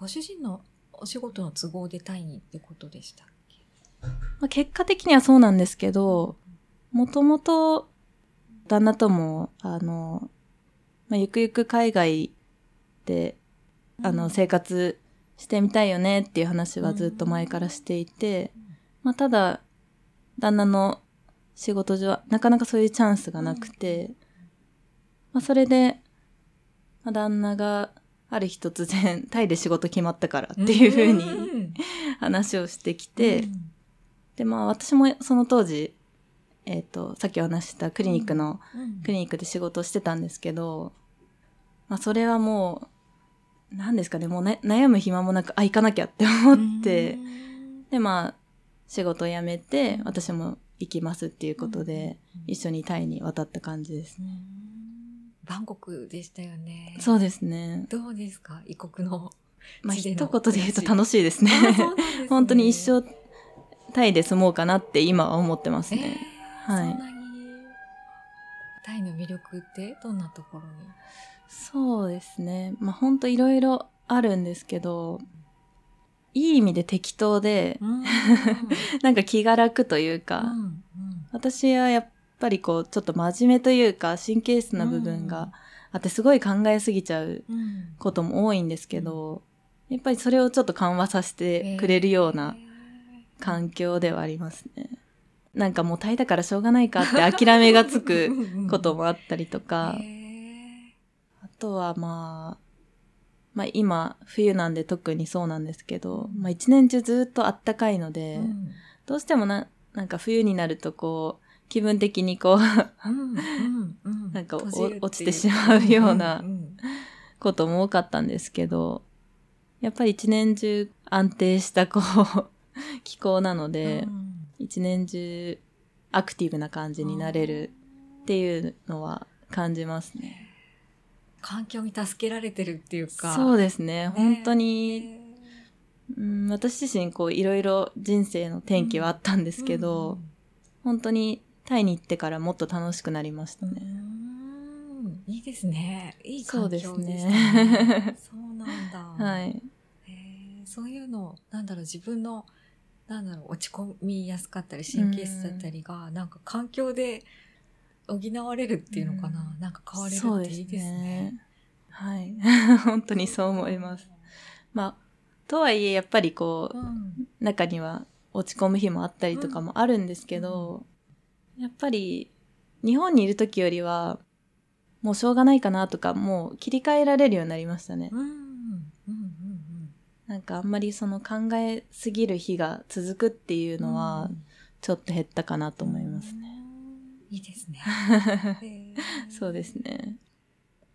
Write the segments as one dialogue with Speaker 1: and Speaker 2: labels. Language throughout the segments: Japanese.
Speaker 1: ご主人のお仕事の都合でタイにってことでしたっけ？
Speaker 2: まあ、結果的にはそうなんですけど、もともと旦那とも、あの、まあ、ゆくゆく海外で、あの、生活してみたいよねっていう話はずっと前からしていて、まあ、ただ、旦那の仕事上はなかなかそういうチャンスがなくて、まあ、それで、まあ、旦那がある日突然タイで仕事決まったからっていうふうに話をしてきて、で、まあ私もその当時、えっ、と、さっきお話ししたクリニックの、クリニックで仕事をしてたんですけど、まあそれはもう、何ですかね、もう、ね、悩む暇もなく、あ、行かなきゃって思って、で、まあ、仕事を辞めて、私も行きますっていうことで、一緒にタイに渡った感じですね。
Speaker 1: バンコクでしたよね。
Speaker 2: そうですね。
Speaker 1: どうですか？異国の。
Speaker 2: まあ一言で言うと楽しいですね。
Speaker 1: すね
Speaker 2: 本当に一生タイで住もうかなって今は思ってます
Speaker 1: えー
Speaker 2: ね。はい
Speaker 1: そんなに、タイの魅力ってどんなところに？
Speaker 2: そうですね。まあ本当いろいろあるんですけど、いい意味で適当で、
Speaker 1: うん
Speaker 2: なんか気が楽というか、
Speaker 1: うん
Speaker 2: 私はやっぱりこう、ちょっと真面目というか、神経質な部分があって、すごい考えすぎちゃうことも多いんですけど、やっぱりそれをちょっと緩和させてくれるような環境ではありますね。なんかもうタイだからしょうがないかって諦めがつく こともあったりとか、あとはまあ、まあ今冬なんで特にそうなんですけど、まあ一年中ずっとあったかいので、
Speaker 1: うん。
Speaker 2: どうしてもな、なんか冬になるとこう、気分的にこう、
Speaker 1: うんうんうん。
Speaker 2: なんか落ちてしまうような
Speaker 1: んん。
Speaker 2: ことも多かったんですけど、やっぱり一年中安定したこう、気候なので、
Speaker 1: うん。
Speaker 2: 一年中アクティブな感じになれるっていうのは感じますね。
Speaker 1: 環境に助けられてるっていうか。
Speaker 2: そう
Speaker 1: で
Speaker 2: ですね。本当に、うん、私自身こういろいろ人生の転機はあったんですけど、本当にタイに行ってからもっと楽しくなりました
Speaker 1: うん
Speaker 2: ね。
Speaker 1: うんいいですね。いい環境でした
Speaker 2: そうです
Speaker 1: ね
Speaker 2: ね。
Speaker 1: そうなんだ。
Speaker 2: はい。
Speaker 1: へーそういうの、なんだろう、自分の、なんだろう、落ち込みやすかったり、神経質だったりが、なんか環境で補われるっていうのかな。なんか変われるっていいですね。。
Speaker 2: はい。本当にそう思います。まあ、とはいえやっぱりこう、
Speaker 1: うん。
Speaker 2: 中には落ち込む日もあったりとかもあるんですけど、やっぱり日本にいる時よりはもうしょうがないかなとかもう切り替えられるようになりましたね。
Speaker 1: うん。うん。うん。
Speaker 2: なんかあんまりその考えすぎる日が続くっていう
Speaker 1: うん。
Speaker 2: のは
Speaker 1: うん
Speaker 2: ちょっと減ったかなと思いますね。。
Speaker 1: いいですね。
Speaker 2: そうですね。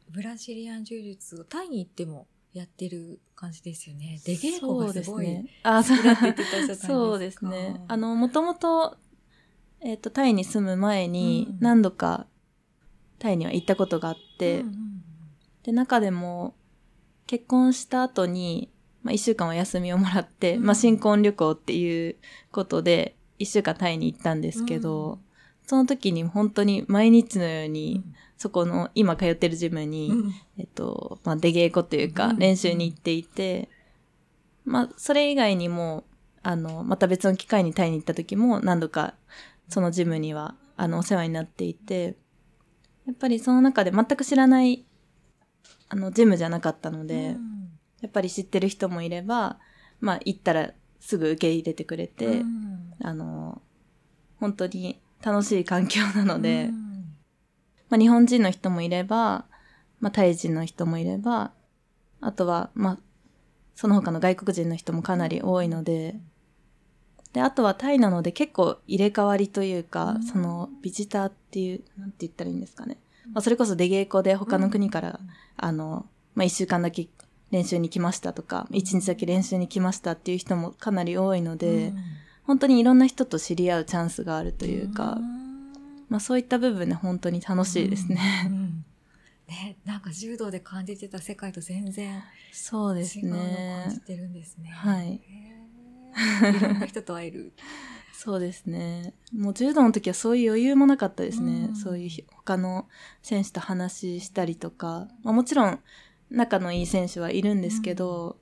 Speaker 1: ブラジリアン柔術をタイに行ってもやってる感じですよね。出稽古がすごい。
Speaker 2: そうですね。あ、そうですね。あの、もともと、えっ、と、タイに住む前に
Speaker 1: うん。
Speaker 2: 何度かタイには行ったことがあって、
Speaker 1: うんうん
Speaker 2: で、中でも、結婚した後に、まあ、一週間お休みをもらって、
Speaker 1: うん。
Speaker 2: まあ、新婚旅行っていうことで、一週間タイに行ったんですけど、その時に本当に毎日のように、そこの、今通ってるジムに、
Speaker 1: うん。
Speaker 2: えっと、まあ、出稽古というか
Speaker 1: うん、
Speaker 2: 練習に行っていて、まあ、それ以外にも、あの、また別の機会にタイに行った時も何度か、そのジムには、あの、お世話になっていて、やっぱりその中で全く知らない、あの、ジムじゃなかったので、
Speaker 1: うん。
Speaker 2: やっぱり知ってる人もいれば、まあ、行ったらすぐ受け入れてくれて、
Speaker 1: うん。
Speaker 2: あの、本当に楽しい環境なので、
Speaker 1: うん。
Speaker 2: まあ、日本人の人もいれば、まあ、タイ人の人もいれば、あとは、まあ、その他の外国人の人もかなり多いので、で、あとはタイなので結構入れ替わりというか、
Speaker 1: うん
Speaker 2: そのビジターっていう、なんて言ったらいいんですかね。まあ、それこそ出稽古で他の国から、あの、まあ、一週間だけ練習に来ましたとか、一日だけ練習に来ましたっていう人もかなり多いので、
Speaker 1: うん
Speaker 2: 本当にいろんな人と知り合うチャンスがあるというか、
Speaker 1: ん
Speaker 2: まあそういった部分で本当に楽しいですね。
Speaker 1: うんうん ね、なんか柔道で感じてた世界と全然
Speaker 2: そうです
Speaker 1: 違うのを感じ
Speaker 2: ね。
Speaker 1: てるんですね。
Speaker 2: はい
Speaker 1: いろんな人と会える。
Speaker 2: そうですね。もう柔道の時はそういう余裕もなかったですね。
Speaker 1: うん
Speaker 2: そういうひ他の選手と話したりとか、まあ、もちろん仲のいい選手はいるんですけど、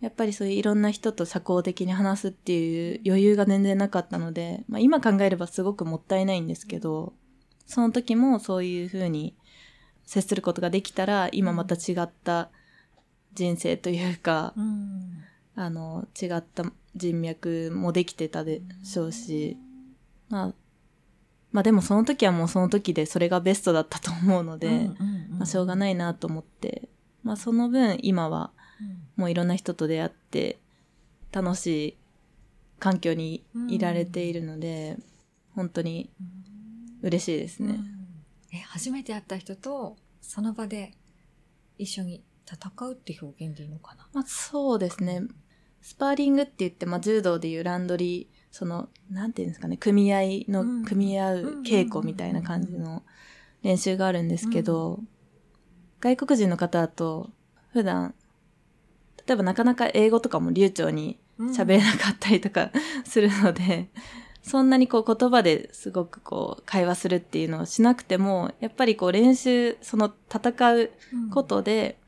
Speaker 2: やっぱりそういういろんな人と社交的に話すっていう余裕が全然なかったので、まあ今考えればすごくもったいないんですけど、その時もそういうふうに接することができたら、今また違った人生というか、
Speaker 1: うん
Speaker 2: あの、違った人脈もできてたでしょうし、まあ、まあでもその時はもうその時でそれがベストだったと思うので、
Speaker 1: うんうんうん
Speaker 2: まあしょうがないなと思って、まあその分今はもういろんな人と出会って楽しい環境にいられているので、本当に嬉しいですね。
Speaker 1: え、初めて会った人とその場で一緒に戦うって表現でいいのかな？
Speaker 2: まあそうですね。スパーリングって言って、まあ柔道でいうランドリー、その、なんていうんですかね、組合の、
Speaker 1: うん。
Speaker 2: 組み合う稽古みたいな感じの練習があるんですけど、外国人の方だと、普段、例えばなかなか英語とかも流暢に喋れなかったりとか するので、そんなにこう言葉ですごくこう会話するっていうのをしなくても、やっぱりこう練習、その戦うことで、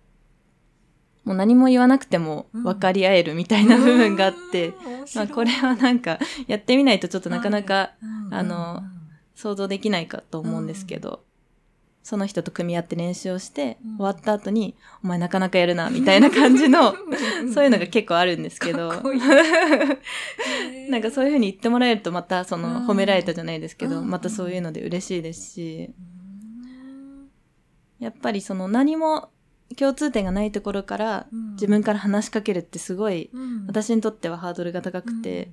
Speaker 2: もう何も言わなくても分かり合えるみたいな部分があって、、まあこれはなんかやってみないとちょっとなかなかあの想像できないかと思うんですけど、その人と組み合って練習をして、
Speaker 1: うん。
Speaker 2: 終わった後に、お前なかなかやるな、みたいな感じの、そういうのが結構あるんですけど、なんかそういうふうに言ってもらえるとまたその
Speaker 1: うん
Speaker 2: 褒められたじゃないですけど、
Speaker 1: うん。
Speaker 2: またそういうので嬉しいですし、
Speaker 1: うん。
Speaker 2: やっぱりその何も共通点がないところから
Speaker 1: うん。
Speaker 2: 自分から話しかけるってすごい
Speaker 1: うん。
Speaker 2: 私にとってはハードルが高くて、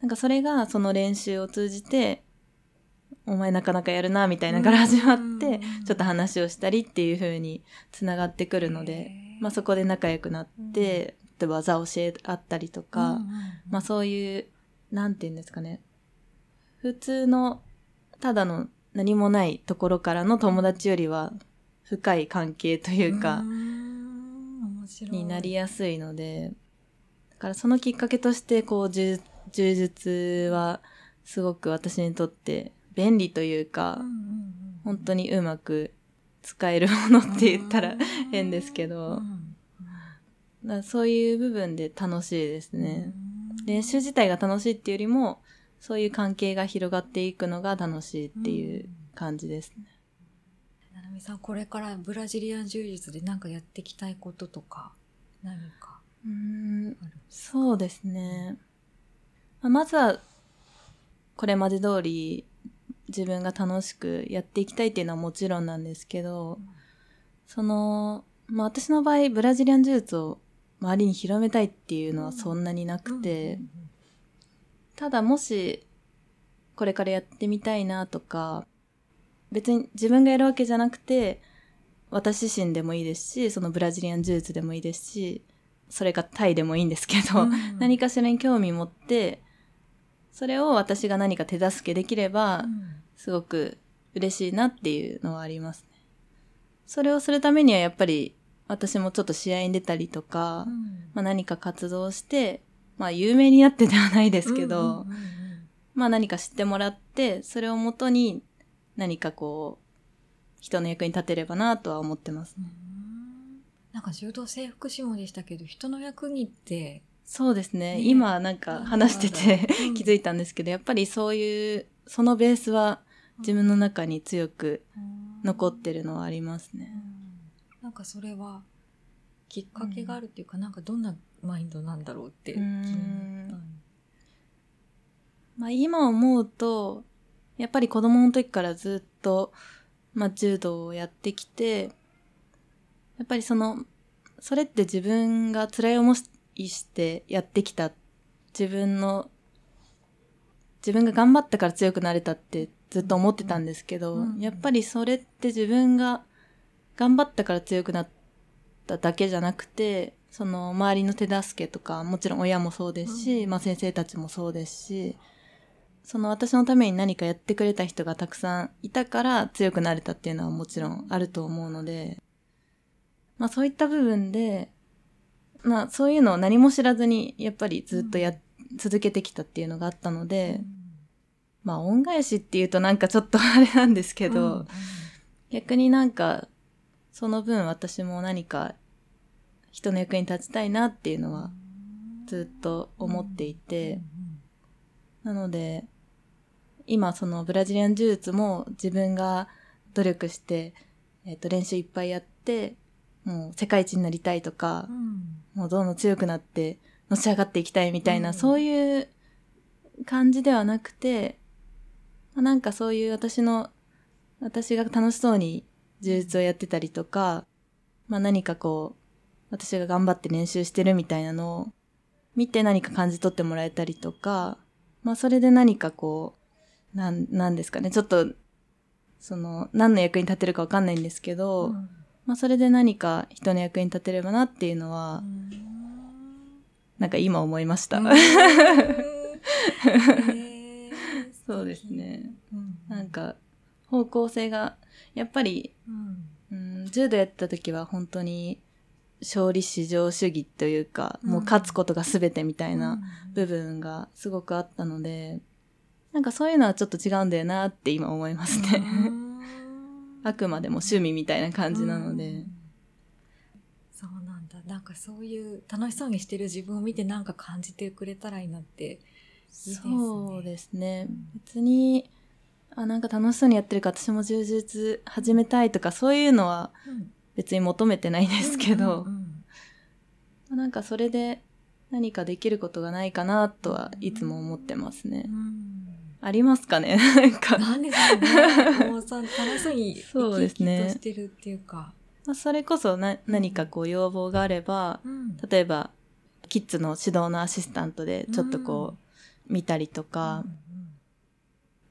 Speaker 2: なんかそれがその練習を通じて、お前なかなかやるな、みたいなのから始まって、ちょっと話をしたりっていう風に繋がってくるので、まあそこで仲良くなって、例えば技を教え合ったりとか、まあそういう、なんて言うんですかね。普通の、ただの何もないところからの友達よりは深い関係というか、になりやすいので、だからそのきっかけとして、こう、柔柔術はすごく私にとって便利というか、
Speaker 1: うんうんうん
Speaker 2: 本当にうまく使えるものって言ったら変ですけど、
Speaker 1: うん
Speaker 2: だそういう部分で楽しいですね。
Speaker 1: うん。
Speaker 2: 練習自体が楽しいっていうよりも、そういう関係が広がっていくのが楽しいっていう感じですね。
Speaker 1: ななみさん、これからブラジリアン柔術で何かやっていきたいこととか、何か？
Speaker 2: うーんそうですね。まあまずは、これまで通り自分が楽しくやっていきたいっていうのはもちろんなんですけど、その、まあ私の場合、ブラジリアン柔術を周りに広めたいっていうのはそんなになくて、ただもし、これからやってみたいなとか、別に自分がやるわけじゃなくて、私自身でもいいですし、そのブラジリアン柔術でもいいですし、それがタイでもいいんですけど、
Speaker 1: うん。
Speaker 2: 何かしらに興味持って、それを私が何か手助けできれば
Speaker 1: う、ん。
Speaker 2: すごく嬉しいなっていうのはありますね。それをするためにはやっぱり私もちょっと試合に出たりとか、
Speaker 1: うん。
Speaker 2: まあ何か活動して、まあ有名になってではないですけど、まあ何か知ってもらって、それをもとに何かこう、人の役に立てればなとは思ってます。
Speaker 1: うん。なんか柔道整復師もでしたけど、人の役にって、
Speaker 2: そうですね。
Speaker 1: ね。
Speaker 2: 今なんか話してて
Speaker 1: うん。
Speaker 2: 気づいたんですけど、やっぱりそういう、そのベースは自分の中に強く残ってるのはあります
Speaker 1: う
Speaker 2: ね。
Speaker 1: ん。なんかそれは、きっかけがあるっていうか、なんかどんなマインドなんだろうって気
Speaker 2: うん
Speaker 1: になった
Speaker 2: まあ今思うと、やっぱり子供の時からずっと、まあ柔道をやってきて、やっぱりその、それって自分が辛い思いしてやってきた自分の、自分が頑張ったから強くなれたってずっと思ってたんですけど、
Speaker 1: うん。
Speaker 2: やっぱりそれって自分が頑張ったから強くなっただけじゃなくて、その周りの手助けとか、もちろん親もそうですし、
Speaker 1: うん。
Speaker 2: まあ先生たちもそうですし、その私のために何かやってくれた人がたくさんいたから強くなれたっていうのはもちろんあると思うので、まあそういった部分で、まあそういうのを何も知らずにやっぱりずっとや、続けてきたっていうのがあったので、まあ恩返しっていうとなんかちょっとあれなんですけど、
Speaker 1: うん。うん
Speaker 2: 逆になんかその分私も何か人の役に立ちたいなっていうのはずっと思っていて、なので、今そのブラジリアン柔術も自分が努力して、えっ、ー、と練習いっぱいやって、もう世界一になりたいとか、うん、もうどんどん強くなってのし上がっていきたいみたいな、うん、そういう感じではなくて、まあ、なんかそういう私の、私が楽しそうに柔術をやってたりとか、まあ何かこう、私が頑張って練習してるみたいなのを見て何か感じ取ってもらえたりとか、まあそれで何かこう、なん、なんですかね、ちょっと、その、何の役に立てるかわかんないんですけど、うん、まあそれで何か人の役に立てればなっていうのは、なんか今思いました。そうですね。なんか、方向性が、やっぱり、うん、柔道やってた時は本当に、勝利至上主義というか、もう勝つことが全てみたいな部分がすごくあったので、なんかそういうのはちょっと違うんだよなって今思いますね。あくまでも趣味みたいな感じなので。
Speaker 1: そうなんだ。なんかそういう楽しそうにしてる自分を見てなんか感じてくれたらいいなっていいですね。
Speaker 2: そうですね。別に、あ、なんか楽しそうにやってるから私も充実始めたいとかそういうのは別に求めてないですけど、なんかそれで何かできることがないかなとはいつも思ってますね。ありますかね？なんか。
Speaker 1: なんですかね。もうさ、楽しそうに
Speaker 2: そうですね。
Speaker 1: してるっていうか。
Speaker 2: まあ、それこそな、何かこう要望があれば、うん、例えば、キッズの指導のアシスタントでちょっとこう、見たりとか、うん、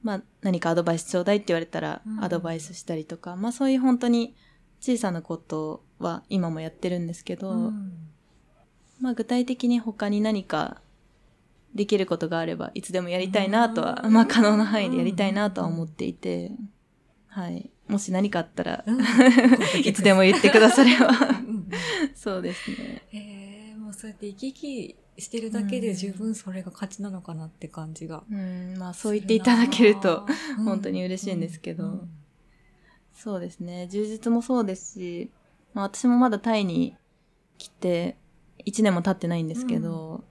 Speaker 2: まあ何かアドバイスちょうだいって言われたらアドバイスしたりとか、まあそういう本当に小さなことは今もやってるんですけど、うん、まあ具体的に他に何かできることがあればいつでもやりたいなとは、うん、まあ可能な範囲でやりたいなとは思っていて、はい。もし何かあったら、いつでも言ってくださればそうですね。
Speaker 1: ええー、もうそうやって生き生きしてるだけで十分それが価値なのかなって感じが。
Speaker 2: うん、まあそう言っていただけると本当に嬉しいんですけど。うんそうですね。充実もそうですし、まあ私もまだタイに来て1年も経ってないんですけど、うん、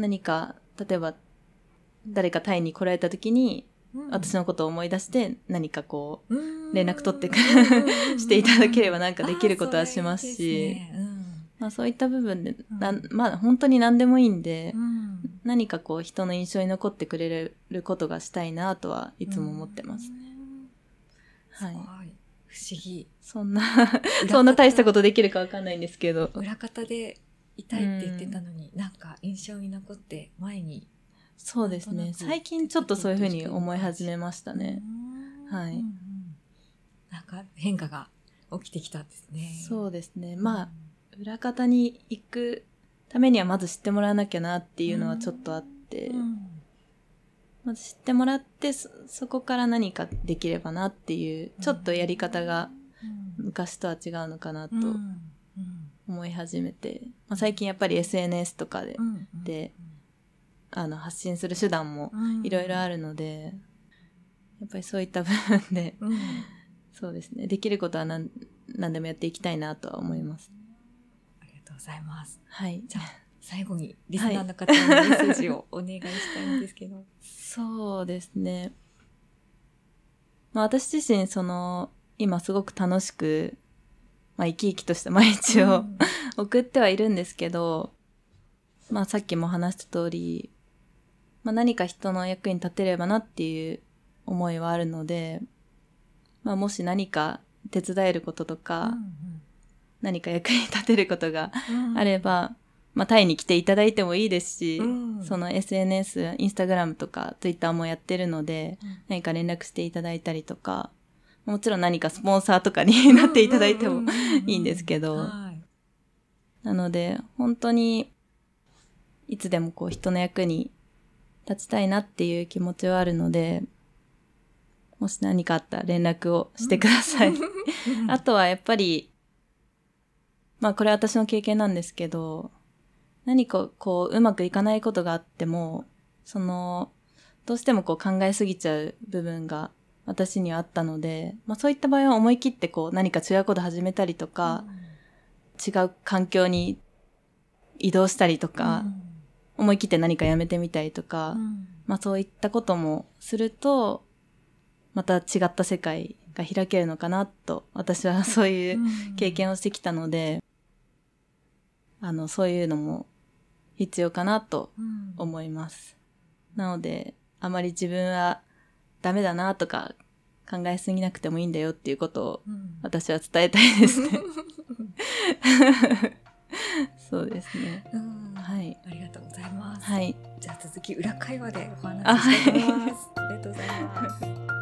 Speaker 2: 何か、例えば誰かタイに来られた時に、うん、私のことを思い出して何かこう、連絡取ってく していただければなんかできることはしますし、まあそういった部分で、なまあ本当に何でもいいんで、何かこう人の印象に残ってくれることがしたいなとはいつも思ってます。ね。
Speaker 1: はい。不思議。
Speaker 2: そんな そんな大したことできるかわかんないんですけど。
Speaker 1: 裏方でいたいって言ってたのに、うん、なんか印象に残って前に。
Speaker 2: そうですね。最近ちょっとそういうふうに思い始めましたね。はい、
Speaker 1: なんか変化が起きてきたんですね。
Speaker 2: そうですね。まあ、裏方に行くためにはまず知ってもらわなきゃなっていうのはちょっとあって、うんまず知ってもらってそ、そこから何かできればなっていう、ちょっとやり方が昔とは違うのかなと思い始めて、まあ、最近やっぱり SNS とかで、で、あの、発信する手段もいろいろあるので、やっぱりそういった部分で、そうですね、できることは何何でもやっていきたいなとは思います。
Speaker 1: ありがとうございます。
Speaker 2: はい。
Speaker 1: じゃあ最後にリスナーの方にメッセージを お願いしたいんですけど。
Speaker 2: そうですね。まあ私自身その、今すごく楽しく、まあ生き生きとした毎日を、うん、送ってはいるんですけど、まあさっきも話した通り、まあ何か人の役に立てればなっていう思いはあるので、まあもし何か手伝えることとか、うんうん、何か役に立てることがあれば、まあ、タイに来ていただいてもいいですし、うん、その SNS、インスタグラムとか Twitter もやってるので、うん、何か連絡していただいたりとか、もちろん何かスポンサーとかに なっていただいてもいいんですけど、なので、本当に、いつでもこう人の役に立ちたいなっていう気持ちはあるので、もし何かあったら連絡をしてください。あとはやっぱり、まあこれは私の経験なんですけど、何かこう、うまくいかないことがあっても、その、どうしてもこう考えすぎちゃう部分が私にはあったので、まあそういった場合は思い切ってこう何か違うこと始めたりとか、違う環境に移動したりとか、思い切って何かやめてみたりとか、
Speaker 1: うん。
Speaker 2: まあそういったこともすると、また違った世界が開けるのかなと、私はそういう経験をしてきたので、あの、そういうのも必要かなと
Speaker 1: うん。
Speaker 2: 思います。なので、あまり自分はダメだなとか考えすぎなくてもいいんだよっていうことを
Speaker 1: うん
Speaker 2: 私は伝えたいですね。そうですね。
Speaker 1: うん
Speaker 2: はい。
Speaker 1: ありがとうございます。
Speaker 2: はい。
Speaker 1: じゃあ続き裏会話でお話ししたいと思います。ありがとうございます。